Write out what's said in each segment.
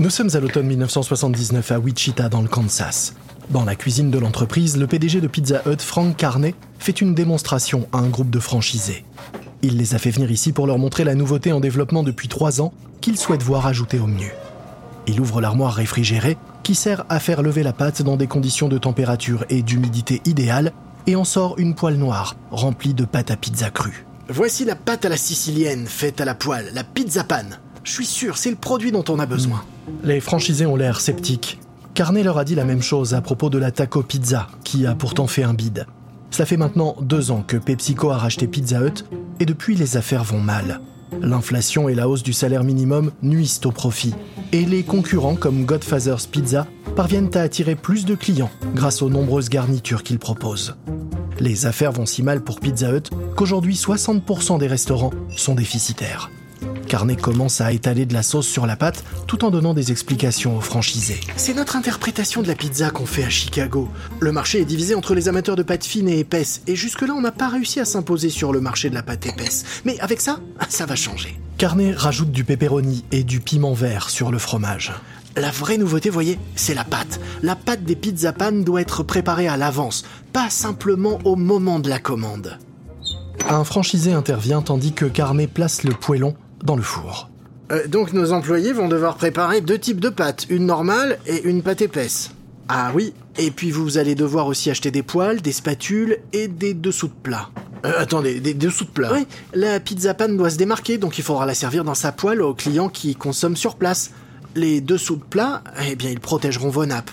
Nous sommes à l'automne 1979 à Wichita dans le Kansas. Dans la cuisine de l'entreprise, le PDG de Pizza Hut, Frank Carney, fait une démonstration à un groupe de franchisés. Il les a fait venir ici pour leur montrer la nouveauté en développement depuis trois ans qu'il souhaite voir ajoutée au menu. Il ouvre l'armoire réfrigérée qui sert à faire lever la pâte dans des conditions de température et d'humidité idéales et en sort une poêle noire remplie de pâte à pizza crue. Voici la pâte à la sicilienne faite à la poêle, la pizza pan. Je suis sûr, c'est le produit dont on a besoin. Les franchisés ont l'air sceptiques. Carnet leur a dit la même chose à propos de la taco pizza, qui a pourtant fait un bide. Cela fait maintenant deux ans que PepsiCo a racheté Pizza Hut, et depuis les affaires vont mal. L'inflation et la hausse du salaire minimum nuisent au profit, et les concurrents comme Godfather's Pizza parviennent à attirer plus de clients grâce aux nombreuses garnitures qu'ils proposent. Les affaires vont si mal pour Pizza Hut qu'aujourd'hui 60% des restaurants sont déficitaires. Carnet commence à étaler de la sauce sur la pâte tout en donnant des explications aux franchisés. C'est notre interprétation de la pizza qu'on fait à Chicago. Le marché est divisé entre les amateurs de pâte fine et épaisse, et jusque-là on n'a pas réussi à s'imposer sur le marché de la pâte épaisse. Mais avec ça, ça va changer. Carnet rajoute du pepperoni et du piment vert sur le fromage. La vraie nouveauté, voyez, c'est la pâte. La pâte des pizza pan doit être préparée à l'avance, pas simplement au moment de la commande. Un franchisé intervient tandis que Carnet place le poêlon dans le four. Euh, donc nos employés vont devoir préparer deux types de pâtes, une normale et une pâte épaisse. Ah oui, et puis vous allez devoir aussi acheter des poêles, des spatules et des dessous de plat. Euh, attendez, des dessous de plat Oui, la pizza pan doit se démarquer, donc il faudra la servir dans sa poêle aux clients qui consomment sur place. Les dessous de plat, eh bien ils protégeront vos nappes.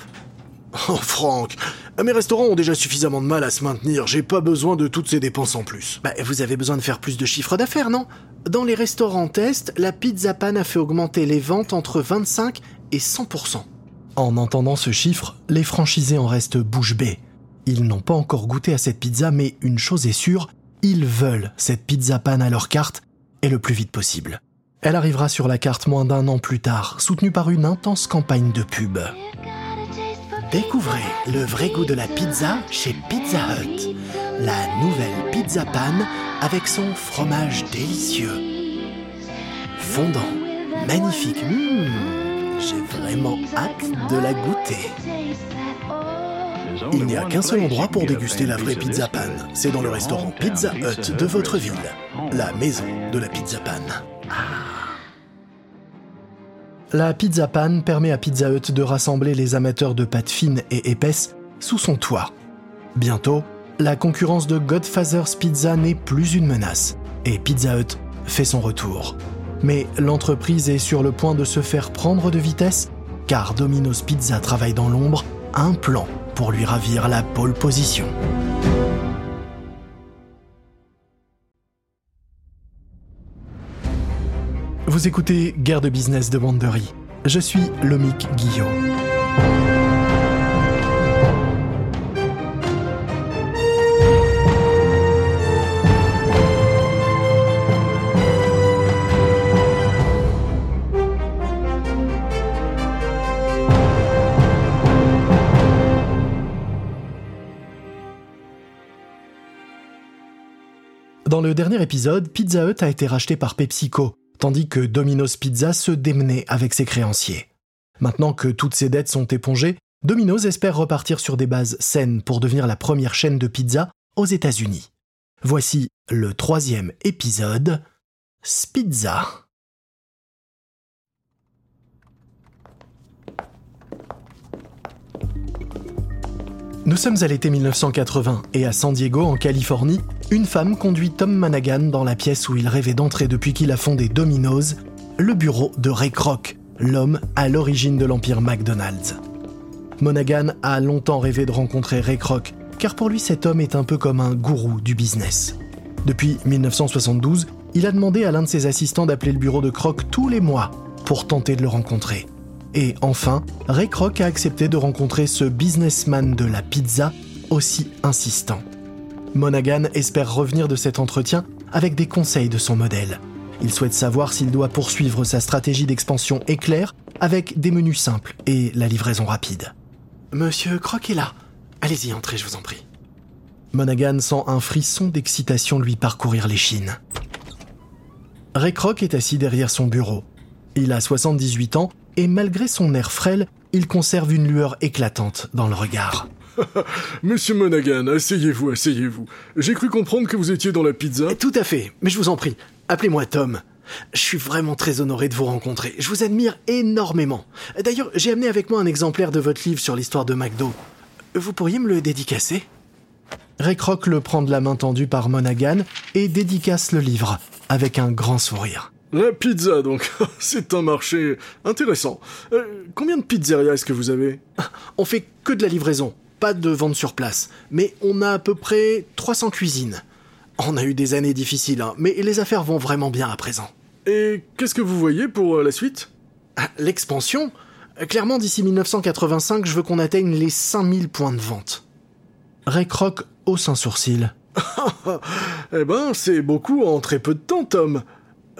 Oh Franck, mes restaurants ont déjà suffisamment de mal à se maintenir, j'ai pas besoin de toutes ces dépenses en plus. Bah, vous avez besoin de faire plus de chiffre d'affaires, non? Dans les restaurants test, la pizza pan a fait augmenter les ventes entre 25 et 100%. En entendant ce chiffre, les franchisés en restent bouche bée. Ils n'ont pas encore goûté à cette pizza, mais une chose est sûre, ils veulent cette pizza pan à leur carte, et le plus vite possible. Elle arrivera sur la carte moins d'un an plus tard, soutenue par une intense campagne de pub. Découvrez le vrai goût de la pizza chez Pizza Hut. La nouvelle pizza pan avec son fromage délicieux. Fondant, magnifique. Mmh, J'ai vraiment hâte de la goûter. Il n'y a qu'un seul endroit pour déguster la vraie pizza pan. C'est dans le restaurant Pizza Hut de votre ville. La maison de la pizza pan. La Pizza Pan permet à Pizza Hut de rassembler les amateurs de pâtes fines et épaisses sous son toit. Bientôt, la concurrence de Godfather's Pizza n'est plus une menace et Pizza Hut fait son retour. Mais l'entreprise est sur le point de se faire prendre de vitesse car Domino's Pizza travaille dans l'ombre un plan pour lui ravir la pole position. Vous écoutez Guerre de business de Wandery. Je suis Lomic Guillaume. Dans le dernier épisode, Pizza Hut a été racheté par PepsiCo, tandis que Domino's Pizza se démenait avec ses créanciers. Maintenant que toutes ses dettes sont épongées, Domino's espère repartir sur des bases saines pour devenir la première chaîne de pizza aux États-Unis. Voici le troisième épisode, Spizza. Nous sommes à l'été 1980 et à San Diego, en Californie, une femme conduit Tom Managan dans la pièce où il rêvait d'entrer depuis qu'il a fondé Domino's, le bureau de Ray Kroc, l'homme à l'origine de l'empire McDonald's. Monaghan a longtemps rêvé de rencontrer Ray Kroc, car pour lui cet homme est un peu comme un gourou du business. Depuis 1972, il a demandé à l'un de ses assistants d'appeler le bureau de Kroc tous les mois pour tenter de le rencontrer. Et enfin, Ray Kroc a accepté de rencontrer ce businessman de la pizza aussi insistant. Monaghan espère revenir de cet entretien avec des conseils de son modèle. Il souhaite savoir s'il doit poursuivre sa stratégie d'expansion éclair avec des menus simples et la livraison rapide. Monsieur Croc est là. Allez-y, entrez, je vous en prie. Monaghan sent un frisson d'excitation lui parcourir l'échine. Ray Kroc est assis derrière son bureau. Il a 78 ans et malgré son air frêle, il conserve une lueur éclatante dans le regard. Monsieur Monaghan, asseyez-vous, asseyez-vous. J'ai cru comprendre que vous étiez dans la pizza. Tout à fait, mais je vous en prie, appelez-moi Tom. Je suis vraiment très honoré de vous rencontrer. Je vous admire énormément. D'ailleurs, j'ai amené avec moi un exemplaire de votre livre sur l'histoire de McDo. Vous pourriez me le dédicacer? Ray Kroc le prend de la main tendue par Monaghan et dédicace le livre avec un grand sourire. La pizza, donc. C'est un marché intéressant. Euh, combien de pizzerias est-ce que vous avez? On fait que de la livraison, pas de vente sur place. Mais on a à peu près 300 cuisines. On a eu des années difficiles, hein, mais les affaires vont vraiment bien à présent. Et qu'est-ce que vous voyez pour euh, la suite? Ah, L'expansion? Clairement, d'ici 1985, je veux qu'on atteigne les 5000 points de vente. Ray Kroc hausse un sourcil. eh ben, c'est beaucoup en très peu de temps, Tom.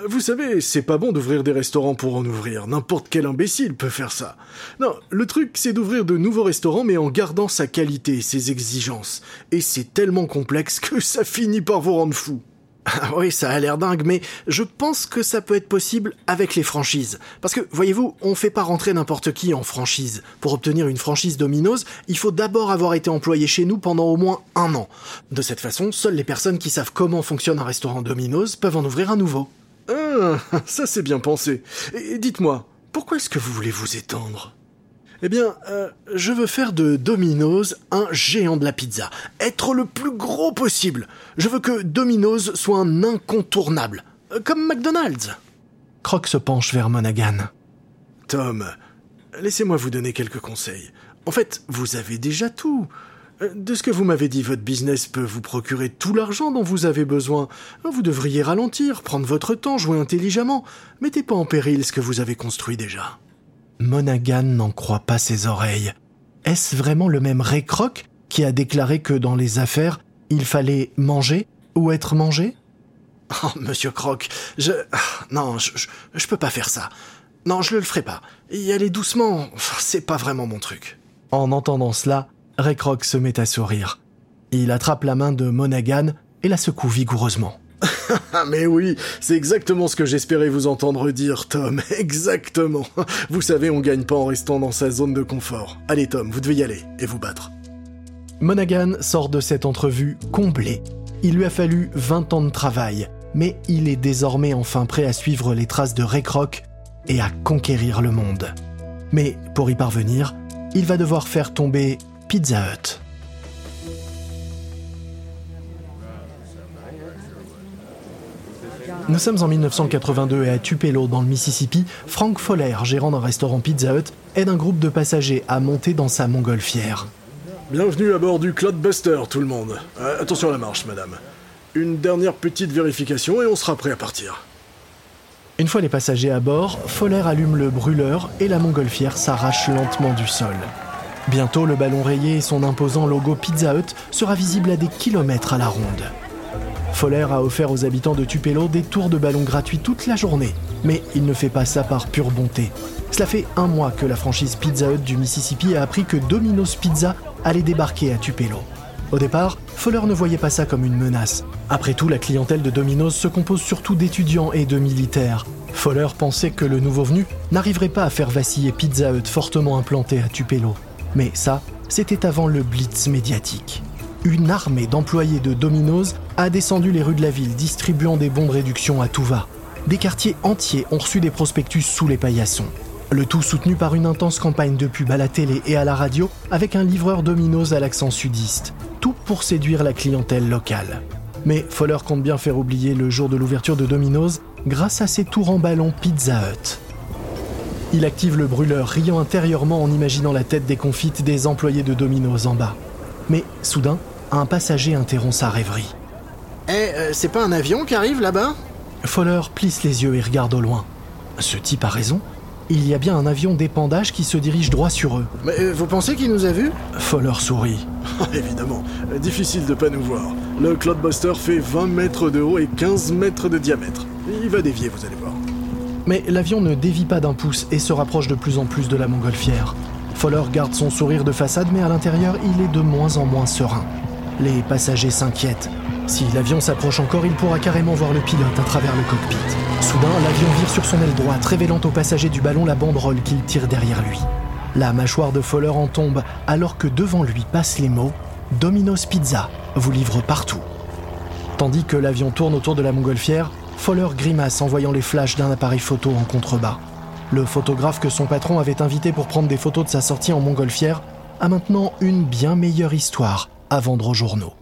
Vous savez, c'est pas bon d'ouvrir des restaurants pour en ouvrir. N'importe quel imbécile peut faire ça. Non, le truc, c'est d'ouvrir de nouveaux restaurants, mais en gardant sa qualité, ses exigences. Et c'est tellement complexe que ça finit par vous rendre fou. Ah oui, ça a l'air dingue, mais je pense que ça peut être possible avec les franchises. Parce que, voyez-vous, on fait pas rentrer n'importe qui en franchise. Pour obtenir une franchise Domino's, il faut d'abord avoir été employé chez nous pendant au moins un an. De cette façon, seules les personnes qui savent comment fonctionne un restaurant Domino's peuvent en ouvrir un nouveau. Ah, ça c'est bien pensé. Et dites-moi, pourquoi est-ce que vous voulez vous étendre? Eh bien, euh, je veux faire de Domino's un géant de la pizza. Être le plus gros possible. Je veux que Domino's soit un incontournable. Euh, comme McDonald's. Croc se penche vers Monaghan. Tom, laissez-moi vous donner quelques conseils. En fait, vous avez déjà tout. Euh, de ce que vous m'avez dit, votre business peut vous procurer tout l'argent dont vous avez besoin. Vous devriez ralentir, prendre votre temps, jouer intelligemment. Mettez pas en péril ce que vous avez construit déjà. Monaghan n'en croit pas ses oreilles. Est-ce vraiment le même Ray Kroc qui a déclaré que dans les affaires, il fallait manger ou être mangé? Oh, monsieur Croc, je... Non, je, je, peux pas faire ça. Non, je le ferai pas. Y aller doucement, c'est pas vraiment mon truc. En entendant cela, Ray Kroc se met à sourire. Il attrape la main de Monaghan et la secoue vigoureusement. Mais oui, c'est exactement ce que j'espérais vous entendre dire, Tom. Exactement. Vous savez, on gagne pas en restant dans sa zone de confort. Allez, Tom, vous devez y aller et vous battre. Monaghan sort de cette entrevue comblé. Il lui a fallu 20 ans de travail, mais il est désormais enfin prêt à suivre les traces de Ray Kroc et à conquérir le monde. Mais pour y parvenir, il va devoir faire tomber Pizza Hut. Nous sommes en 1982 et à Tupelo, dans le Mississippi, Frank Foller, gérant d'un restaurant Pizza Hut, aide un groupe de passagers à monter dans sa montgolfière. Bienvenue à bord du Cloudbuster, tout le monde. Euh, attention à la marche, madame. Une dernière petite vérification et on sera prêt à partir. Une fois les passagers à bord, Foller allume le brûleur et la montgolfière s'arrache lentement du sol. Bientôt, le ballon rayé et son imposant logo Pizza Hut sera visible à des kilomètres à la ronde. Foller a offert aux habitants de Tupelo des tours de ballon gratuits toute la journée, mais il ne fait pas ça par pure bonté. Cela fait un mois que la franchise Pizza Hut du Mississippi a appris que Domino's Pizza allait débarquer à Tupelo. Au départ, Foller ne voyait pas ça comme une menace. Après tout, la clientèle de Domino's se compose surtout d'étudiants et de militaires. Foller pensait que le nouveau venu n'arriverait pas à faire vaciller Pizza Hut fortement implanté à Tupelo. Mais ça, c'était avant le blitz médiatique une armée d'employés de Domino's a descendu les rues de la ville distribuant des bons de réduction à tout va. Des quartiers entiers ont reçu des prospectus sous les paillassons. Le tout soutenu par une intense campagne de pub à la télé et à la radio avec un livreur Domino's à l'accent sudiste. Tout pour séduire la clientèle locale. Mais Foller compte bien faire oublier le jour de l'ouverture de Domino's grâce à ses tours en ballon Pizza Hut. Il active le brûleur, riant intérieurement en imaginant la tête déconfite des employés de Domino's en bas. Mais soudain, un passager interrompt sa rêverie. Eh, euh, c'est pas un avion qui arrive là-bas? Foller plisse les yeux et regarde au loin. Ce type a raison. Il y a bien un avion d'épandage qui se dirige droit sur eux. Mais euh, vous pensez qu'il nous a vus? Foller sourit. Évidemment, difficile de pas nous voir. Le Cloudbuster fait 20 mètres de haut et 15 mètres de diamètre. Il va dévier, vous allez voir. Mais l'avion ne dévie pas d'un pouce et se rapproche de plus en plus de la montgolfière. Foller garde son sourire de façade, mais à l'intérieur, il est de moins en moins serein. Les passagers s'inquiètent. Si l'avion s'approche encore, il pourra carrément voir le pilote à travers le cockpit. Soudain, l'avion vire sur son aile droite, révélant aux passagers du ballon la banderole qu'il tire derrière lui. La mâchoire de Fowler en tombe alors que devant lui passent les mots Domino's Pizza vous livre partout. Tandis que l'avion tourne autour de la montgolfière, Fowler grimace en voyant les flashs d'un appareil photo en contrebas. Le photographe que son patron avait invité pour prendre des photos de sa sortie en montgolfière a maintenant une bien meilleure histoire à vendre aux journaux.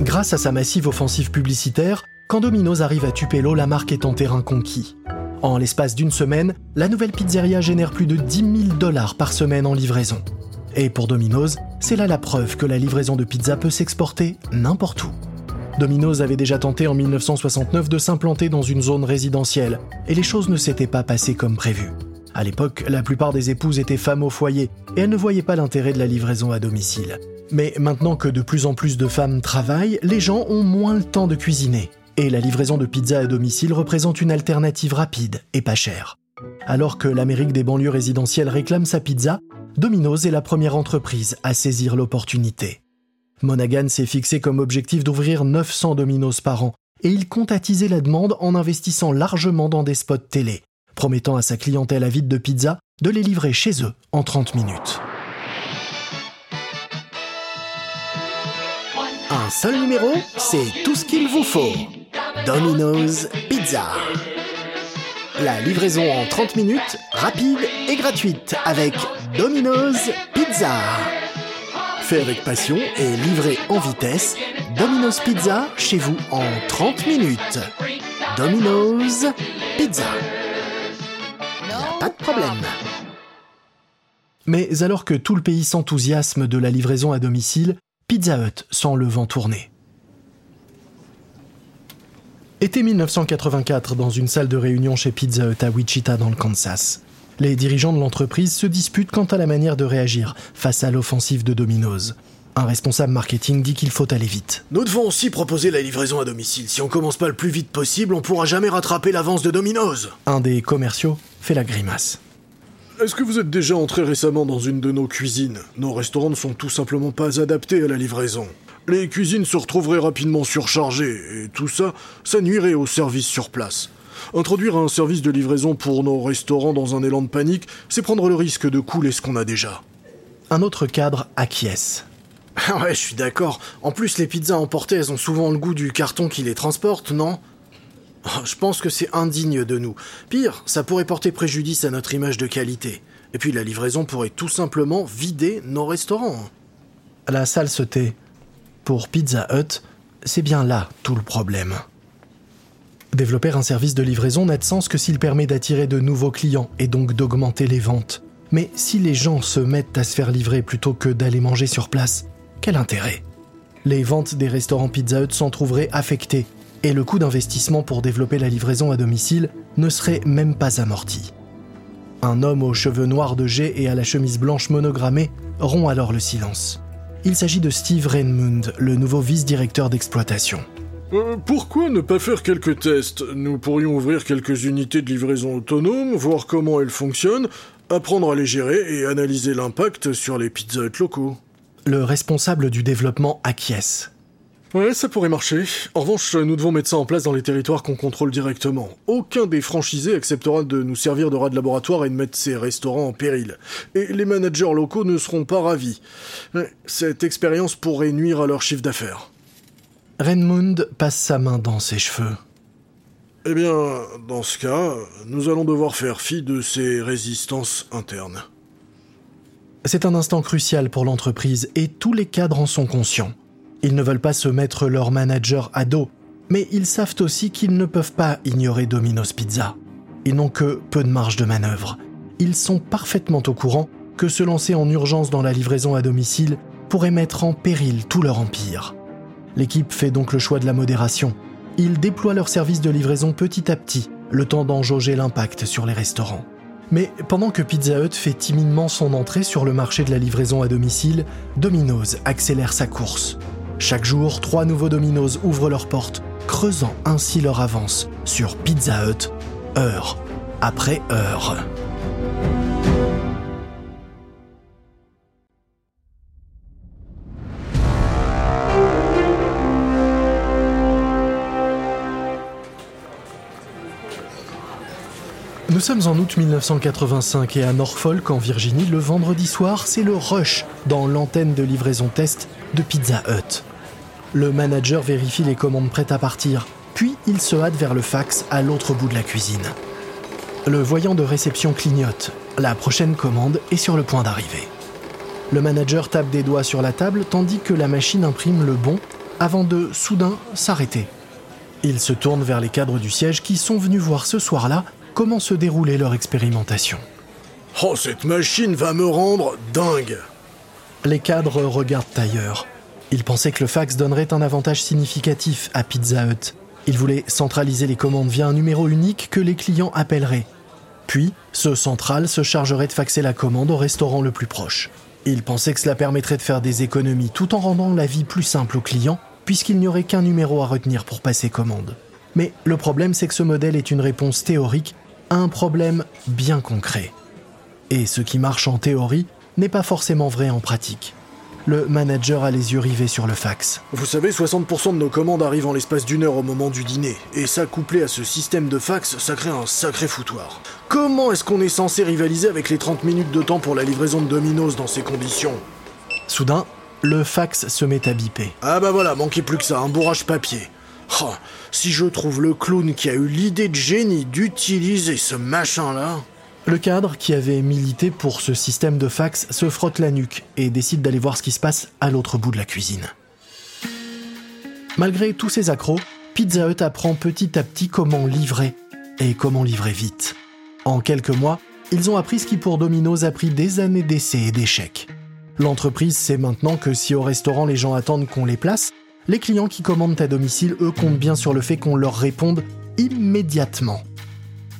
Grâce à sa massive offensive publicitaire, quand Domino's arrive à Tupelo, la marque est en terrain conquis. En l'espace d'une semaine, la nouvelle pizzeria génère plus de 10 000 dollars par semaine en livraison. Et pour Domino's, c'est là la preuve que la livraison de pizza peut s'exporter n'importe où. Domino's avait déjà tenté en 1969 de s'implanter dans une zone résidentielle, et les choses ne s'étaient pas passées comme prévu. À l'époque, la plupart des épouses étaient femmes au foyer, et elles ne voyaient pas l'intérêt de la livraison à domicile. Mais maintenant que de plus en plus de femmes travaillent, les gens ont moins le temps de cuisiner, et la livraison de pizza à domicile représente une alternative rapide et pas chère. Alors que l'Amérique des banlieues résidentielles réclame sa pizza, Domino's est la première entreprise à saisir l'opportunité. Monaghan s'est fixé comme objectif d'ouvrir 900 Domino's par an, et il compte la demande en investissant largement dans des spots télé, promettant à sa clientèle avide de pizza de les livrer chez eux en 30 minutes. Un seul numéro, c'est tout ce qu'il vous faut. Domino's Pizza. La livraison en 30 minutes, rapide et gratuite avec Domino's Pizza. Fait avec passion et livré en vitesse, Domino's Pizza chez vous en 30 minutes. Domino's Pizza. pas de problème. Mais alors que tout le pays s'enthousiasme de la livraison à domicile, Pizza Hut sent le vent tourner. Été 1984 dans une salle de réunion chez Pizza Hut à Wichita dans le Kansas. Les dirigeants de l'entreprise se disputent quant à la manière de réagir face à l'offensive de Domino's. Un responsable marketing dit qu'il faut aller vite. Nous devons aussi proposer la livraison à domicile. Si on commence pas le plus vite possible, on pourra jamais rattraper l'avance de Domino's. Un des commerciaux fait la grimace. Est-ce que vous êtes déjà entré récemment dans une de nos cuisines? Nos restaurants ne sont tout simplement pas adaptés à la livraison. Les cuisines se retrouveraient rapidement surchargées, et tout ça, ça nuirait au service sur place. Introduire un service de livraison pour nos restaurants dans un élan de panique, c'est prendre le risque de couler ce qu'on a déjà. Un autre cadre acquiesce. Ah ouais, je suis d'accord. En plus, les pizzas emportées, elles ont souvent le goût du carton qui les transporte, non? Oh, Je pense que c'est indigne de nous. Pire, ça pourrait porter préjudice à notre image de qualité. Et puis la livraison pourrait tout simplement vider nos restaurants. La salle se tait. Pour Pizza Hut, c'est bien là tout le problème. Développer un service de livraison n'a de sens que s'il permet d'attirer de nouveaux clients et donc d'augmenter les ventes. Mais si les gens se mettent à se faire livrer plutôt que d'aller manger sur place, quel intérêt? Les ventes des restaurants Pizza Hut s'en trouveraient affectées et le coût d'investissement pour développer la livraison à domicile ne serait même pas amorti. Un homme aux cheveux noirs de jet et à la chemise blanche monogrammée rompt alors le silence. Il s'agit de Steve Rainmund, le nouveau vice-directeur d'exploitation. Euh, pourquoi ne pas faire quelques tests Nous pourrions ouvrir quelques unités de livraison autonome, voir comment elles fonctionnent, apprendre à les gérer et analyser l'impact sur les pizzas locaux. Le responsable du développement acquiesce. Ouais, ça pourrait marcher. En revanche, nous devons mettre ça en place dans les territoires qu'on contrôle directement. Aucun des franchisés acceptera de nous servir de rat de laboratoire et de mettre ses restaurants en péril. Et les managers locaux ne seront pas ravis. Cette expérience pourrait nuire à leur chiffre d'affaires. Renmund passe sa main dans ses cheveux. Eh bien, dans ce cas, nous allons devoir faire fi de ces résistances internes. C'est un instant crucial pour l'entreprise et tous les cadres en sont conscients. Ils ne veulent pas se mettre leur manager à dos, mais ils savent aussi qu'ils ne peuvent pas ignorer Domino's Pizza. Ils n'ont que peu de marge de manœuvre. Ils sont parfaitement au courant que se lancer en urgence dans la livraison à domicile pourrait mettre en péril tout leur empire. L'équipe fait donc le choix de la modération. Ils déploient leur service de livraison petit à petit, le temps d'en jauger l'impact sur les restaurants. Mais pendant que Pizza Hut fait timidement son entrée sur le marché de la livraison à domicile, Domino's accélère sa course. Chaque jour, trois nouveaux Domino's ouvrent leurs portes, creusant ainsi leur avance sur Pizza Hut, heure après heure. Nous sommes en août 1985 et à Norfolk, en Virginie, le vendredi soir, c'est le rush dans l'antenne de livraison test de Pizza Hut. Le manager vérifie les commandes prêtes à partir, puis il se hâte vers le fax à l'autre bout de la cuisine. Le voyant de réception clignote. La prochaine commande est sur le point d'arriver. Le manager tape des doigts sur la table tandis que la machine imprime le bon avant de soudain s'arrêter. Il se tourne vers les cadres du siège qui sont venus voir ce soir-là comment se déroulait leur expérimentation. Oh, cette machine va me rendre dingue Les cadres regardent ailleurs. Ils pensaient que le fax donnerait un avantage significatif à Pizza Hut. Ils voulaient centraliser les commandes via un numéro unique que les clients appelleraient. Puis, ce central se chargerait de faxer la commande au restaurant le plus proche. Ils pensaient que cela permettrait de faire des économies tout en rendant la vie plus simple aux clients, puisqu'il n'y aurait qu'un numéro à retenir pour passer commande. Mais le problème, c'est que ce modèle est une réponse théorique un problème bien concret. Et ce qui marche en théorie n'est pas forcément vrai en pratique. Le manager a les yeux rivés sur le fax. Vous savez, 60% de nos commandes arrivent en l'espace d'une heure au moment du dîner. Et ça, couplé à ce système de fax, ça crée un sacré foutoir. Comment est-ce qu'on est censé rivaliser avec les 30 minutes de temps pour la livraison de Domino's dans ces conditions? Soudain, le fax se met à biper. Ah bah voilà, manquait plus que ça, un bourrage papier. Oh, si je trouve le clown qui a eu l'idée de génie d'utiliser ce machin-là... Le cadre, qui avait milité pour ce système de fax, se frotte la nuque et décide d'aller voir ce qui se passe à l'autre bout de la cuisine. Malgré tous ces accros, Pizza Hut apprend petit à petit comment livrer et comment livrer vite. En quelques mois, ils ont appris ce qui pour Domino's a pris des années d'essais et d'échecs. L'entreprise sait maintenant que si au restaurant les gens attendent qu'on les place, les clients qui commandent à domicile, eux, comptent bien sur le fait qu'on leur réponde immédiatement.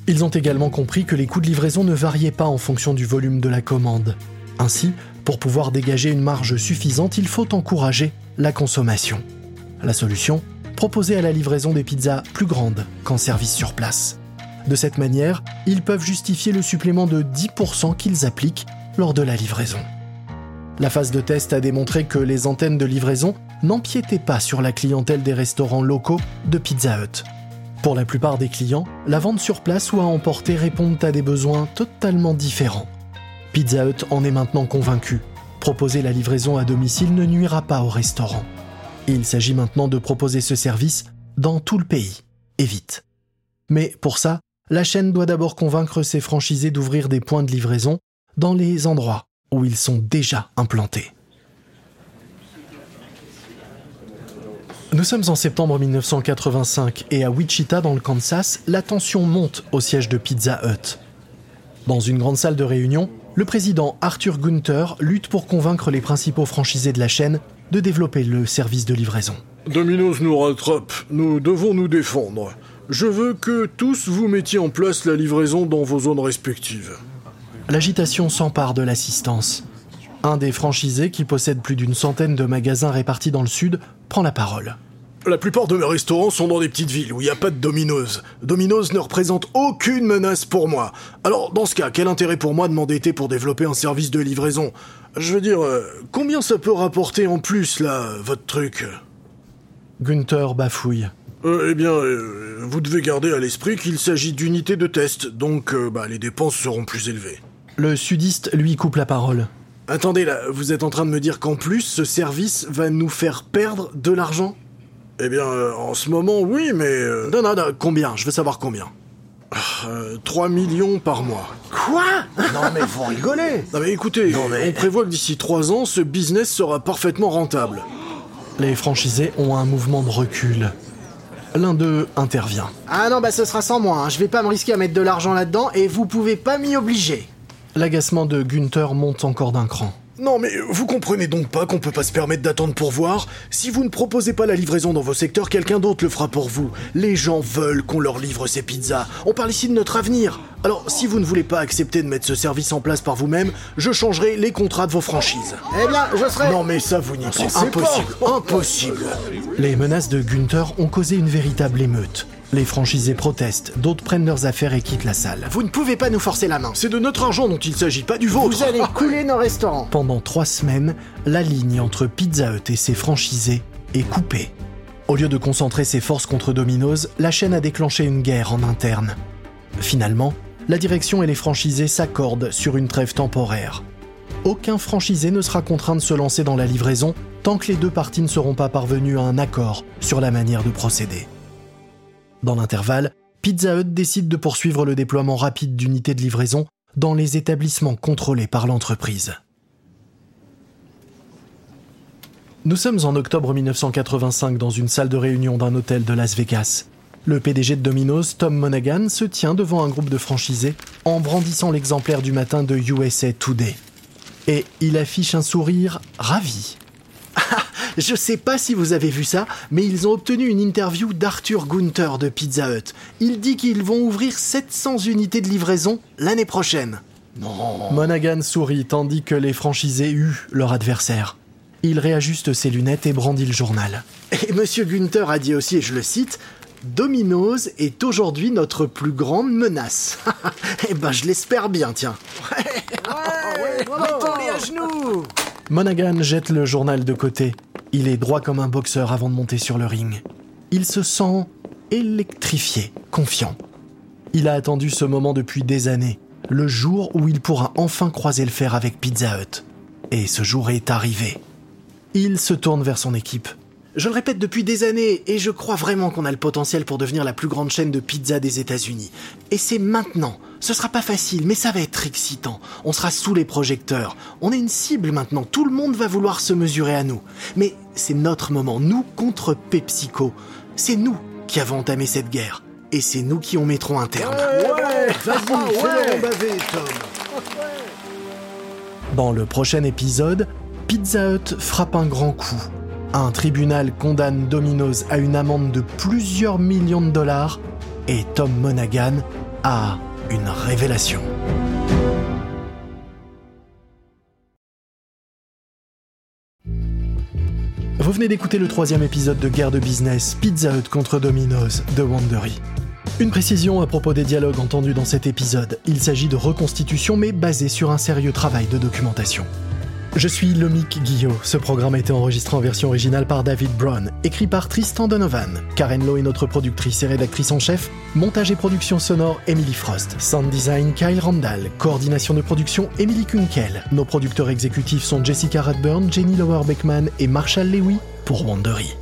Ils ont également compris que les coûts de livraison ne variaient pas en fonction du volume de la commande. Ainsi, pour pouvoir dégager une marge suffisante, il faut encourager la consommation. La solution Proposer à la livraison des pizzas plus grandes qu'en service sur place. De cette manière, ils peuvent justifier le supplément de 10% qu'ils appliquent lors de la livraison. La phase de test a démontré que les antennes de livraison n'empiétaient pas sur la clientèle des restaurants locaux de Pizza Hut. Pour la plupart des clients, la vente sur place ou à emporter répondent à des besoins totalement différents. Pizza Hut en est maintenant convaincu. Proposer la livraison à domicile ne nuira pas au restaurant. Il s'agit maintenant de proposer ce service dans tout le pays, et vite. Mais pour ça, la chaîne doit d'abord convaincre ses franchisés d'ouvrir des points de livraison dans les endroits où ils sont déjà implantés. Nous sommes en septembre 1985 et à Wichita, dans le Kansas, la tension monte au siège de Pizza Hut. Dans une grande salle de réunion, le président Arthur Gunther lutte pour convaincre les principaux franchisés de la chaîne de développer le service de livraison. Domino's nous rattrape, nous devons nous défendre. Je veux que tous vous mettiez en place la livraison dans vos zones respectives. L'agitation s'empare de l'assistance. Un des franchisés, qui possède plus d'une centaine de magasins répartis dans le sud, prend la parole. La plupart de mes restaurants sont dans des petites villes où il n'y a pas de Domino's. Domino's ne représente aucune menace pour moi. Alors, dans ce cas, quel intérêt pour moi de m'endetter pour développer un service de livraison? Je veux dire, euh, combien ça peut rapporter en plus, là, votre truc? Gunther bafouille. Euh, eh bien, euh, vous devez garder à l'esprit qu'il s'agit d'unités de test, donc bah, les dépenses seront plus élevées. Le sudiste lui coupe la parole. Attendez, là, vous êtes en train de me dire qu'en plus, ce service va nous faire perdre de l'argent? Eh bien, euh, en ce moment, oui, mais... euh, Non, non, non, combien? Je veux savoir combien. euh, 3 millions par mois. Quoi? Non mais vous rigolez Non mais écoutez, Non, mais- on prévoit que d'ici 3 ans, ce business sera parfaitement rentable. Les franchisés ont un mouvement de recul. L'un d'eux intervient. Ah non, bah ce sera sans moi, hein. je vais pas me risquer à mettre de l'argent là-dedans et vous pouvez pas m'y obliger. L'agacement de Gunther monte encore d'un cran. Non mais vous comprenez donc pas qu'on peut pas se permettre d'attendre pour voir? Si vous ne proposez pas la livraison dans vos secteurs, quelqu'un d'autre le fera pour vous. Les gens veulent qu'on leur livre ces pizzas. On parle ici de notre avenir. Alors si vous ne voulez pas accepter de mettre ce service en place par vous-même, je changerai les contrats de vos franchises. Eh bien, je serai... Non mais ça vous n'y pensez C'est impossible, pas. Impossible. Les menaces de Gunther ont causé une véritable émeute. Les franchisés protestent, d'autres prennent leurs affaires et quittent la salle. Vous ne pouvez pas nous forcer la main. C'est de notre argent dont il s'agit, pas du vôtre. Vous allez couler nos restaurants. Pendant trois semaines, la ligne entre Pizza Hut et ses franchisés est coupée. Au lieu de concentrer ses forces contre Domino's, la chaîne a déclenché une guerre en interne. Finalement, la direction et les franchisés s'accordent sur une trêve temporaire. Aucun franchisé ne sera contraint de se lancer dans la livraison tant que les deux parties ne seront pas parvenues à un accord sur la manière de procéder. Dans l'intervalle, Pizza Hut décide de poursuivre le déploiement rapide d'unités de livraison dans les établissements contrôlés par l'entreprise. Nous sommes en octobre 1985 dans une salle de réunion d'un hôtel de Las Vegas. Le PDG de Domino's, Tom Monaghan, se tient devant un groupe de franchisés en brandissant l'exemplaire du matin de USA Today. Et il affiche un sourire ravi. Je sais pas si vous avez vu ça, mais ils ont obtenu une interview d'Arthur Gunther de Pizza Hut. Il dit qu'ils vont ouvrir 700 unités de livraison l'année prochaine. Non. Monaghan sourit tandis que les franchisés huent leur adversaire. Il réajuste ses lunettes et brandit le journal. Et Monsieur Gunther a dit aussi, et je le cite, Domino's est aujourd'hui notre plus grande menace. eh ben, je l'espère bien, tiens. Ouais, ouais, les à genoux Monaghan jette le journal de côté. Il est droit comme un boxeur avant de monter sur le ring. Il se sent électrifié, confiant. Il a attendu ce moment depuis des années, le jour où il pourra enfin croiser le fer avec Pizza Hut. Et ce jour est arrivé. Il se tourne vers son équipe. Je le répète depuis des années, et je crois vraiment qu'on a le potentiel pour devenir la plus grande chaîne de pizza des États-Unis. Et c'est maintenant. Ce sera pas facile, mais ça va être excitant. On sera sous les projecteurs. On est une cible maintenant. Tout le monde va vouloir se mesurer à nous. Mais c'est notre moment, nous contre PepsiCo. C'est nous qui avons entamé cette guerre. Et c'est nous qui en mettrons un terme. Ouais, vas-y, baver, Tom. Dans le prochain épisode, Pizza Hut frappe un grand coup un tribunal condamne Domino's à une amende de plusieurs millions de dollars et Tom Monaghan a une révélation. Vous venez d'écouter le troisième épisode de Guerre de Business, Pizza Hut contre Domino's de Wandery. Une précision à propos des dialogues entendus dans cet épisode. Il s'agit de reconstitution mais basé sur un sérieux travail de documentation. Je suis Lomik Guillot. Ce programme a été enregistré en version originale par David Brown, écrit par Tristan Donovan. Karen Lowe est notre productrice et rédactrice en chef. Montage et production sonore, Emily Frost. Sound design, Kyle Randall. Coordination de production, Emily Kunkel. Nos producteurs exécutifs sont Jessica Radburn, Jenny Lower Beckman et Marshall Lewy pour Wandery.